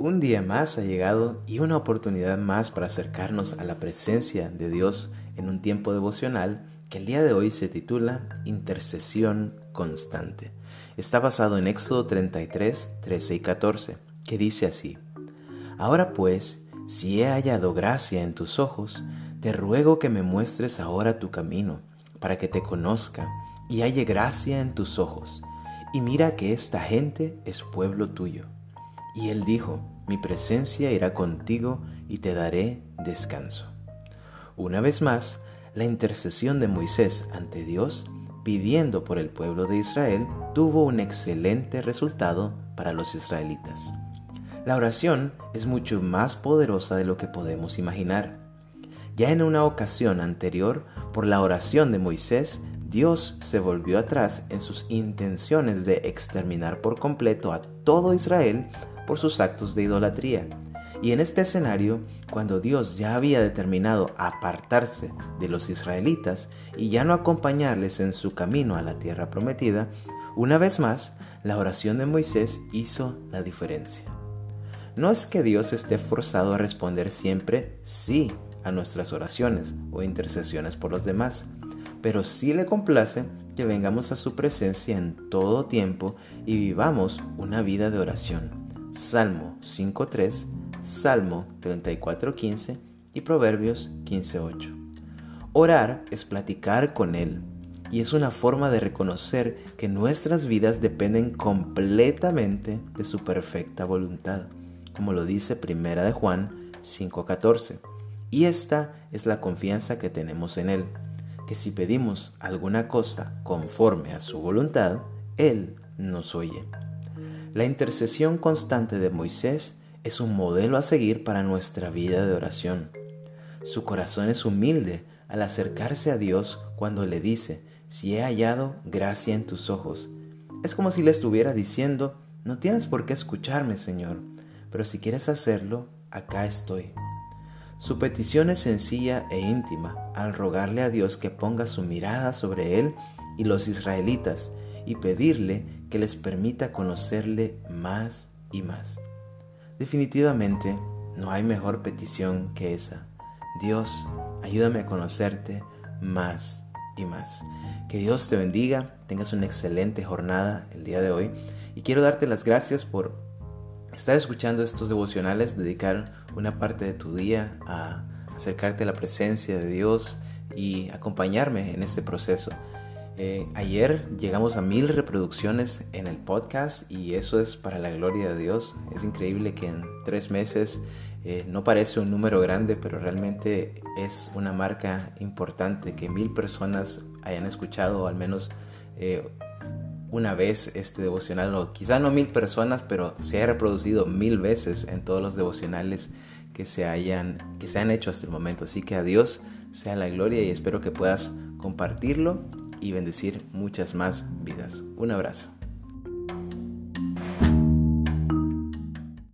Un día más ha llegado y una oportunidad más para acercarnos a la presencia de Dios en un tiempo devocional que el día de hoy se titula Intercesión constante. Está basado en Éxodo 33, 13 y 14, que dice así, Ahora pues, si he hallado gracia en tus ojos, te ruego que me muestres ahora tu camino, para que te conozca y halle gracia en tus ojos, y mira que esta gente es pueblo tuyo. Y él dijo, mi presencia irá contigo y te daré descanso. Una vez más, la intercesión de Moisés ante Dios, pidiendo por el pueblo de Israel, tuvo un excelente resultado para los israelitas. La oración es mucho más poderosa de lo que podemos imaginar. Ya en una ocasión anterior, por la oración de Moisés, Dios se volvió atrás en sus intenciones de exterminar por completo a todo Israel por sus actos de idolatría. Y en este escenario, cuando Dios ya había determinado apartarse de los israelitas y ya no acompañarles en su camino a la tierra prometida, una vez más, la oración de Moisés hizo la diferencia. No es que Dios esté forzado a responder siempre sí a nuestras oraciones o intercesiones por los demás, pero sí le complace que vengamos a su presencia en todo tiempo y vivamos una vida de oración. Salmo 5.3, Salmo 34.15 y Proverbios 15.8. Orar es platicar con Él y es una forma de reconocer que nuestras vidas dependen completamente de su perfecta voluntad, como lo dice Primera de Juan 5.14. Y esta es la confianza que tenemos en Él, que si pedimos alguna cosa conforme a su voluntad, Él nos oye. La intercesión constante de Moisés es un modelo a seguir para nuestra vida de oración. Su corazón es humilde al acercarse a Dios cuando le dice, si he hallado gracia en tus ojos. Es como si le estuviera diciendo, no tienes por qué escucharme, Señor, pero si quieres hacerlo, acá estoy. Su petición es sencilla e íntima al rogarle a Dios que ponga su mirada sobre él y los israelitas y pedirle que les permita conocerle más y más. Definitivamente no hay mejor petición que esa. Dios, ayúdame a conocerte más y más. Que Dios te bendiga, tengas una excelente jornada el día de hoy y quiero darte las gracias por estar escuchando estos devocionales, dedicar una parte de tu día a acercarte a la presencia de Dios y acompañarme en este proceso. Eh, ayer llegamos a mil reproducciones en el podcast y eso es para la gloria de Dios. Es increíble que en tres meses eh, no parece un número grande, pero realmente es una marca importante que mil personas hayan escuchado al menos eh, una vez este devocional, o quizá no mil personas, pero se haya reproducido mil veces en todos los devocionales que se hayan que se han hecho hasta el momento. Así que a Dios sea la gloria y espero que puedas compartirlo y bendecir muchas más vidas. Un abrazo.